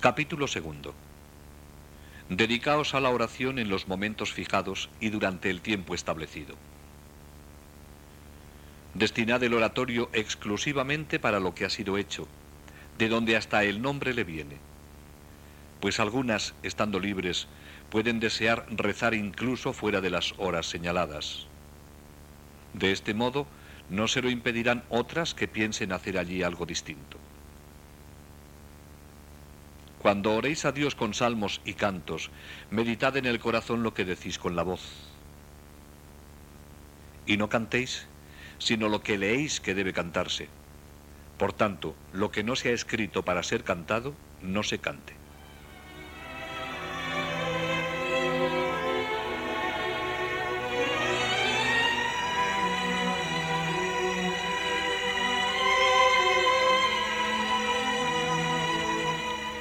Capítulo segundo. Dedicaos a la oración en los momentos fijados y durante el tiempo establecido. Destinad el oratorio exclusivamente para lo que ha sido hecho, de donde hasta el nombre le viene. Pues algunas, estando libres, pueden desear rezar incluso fuera de las horas señaladas. De este modo, no se lo impedirán otras que piensen hacer allí algo distinto. Cuando oréis a Dios con salmos y cantos, meditad en el corazón lo que decís con la voz. Y no cantéis, sino lo que leéis que debe cantarse. Por tanto, lo que no se ha escrito para ser cantado, no se cante.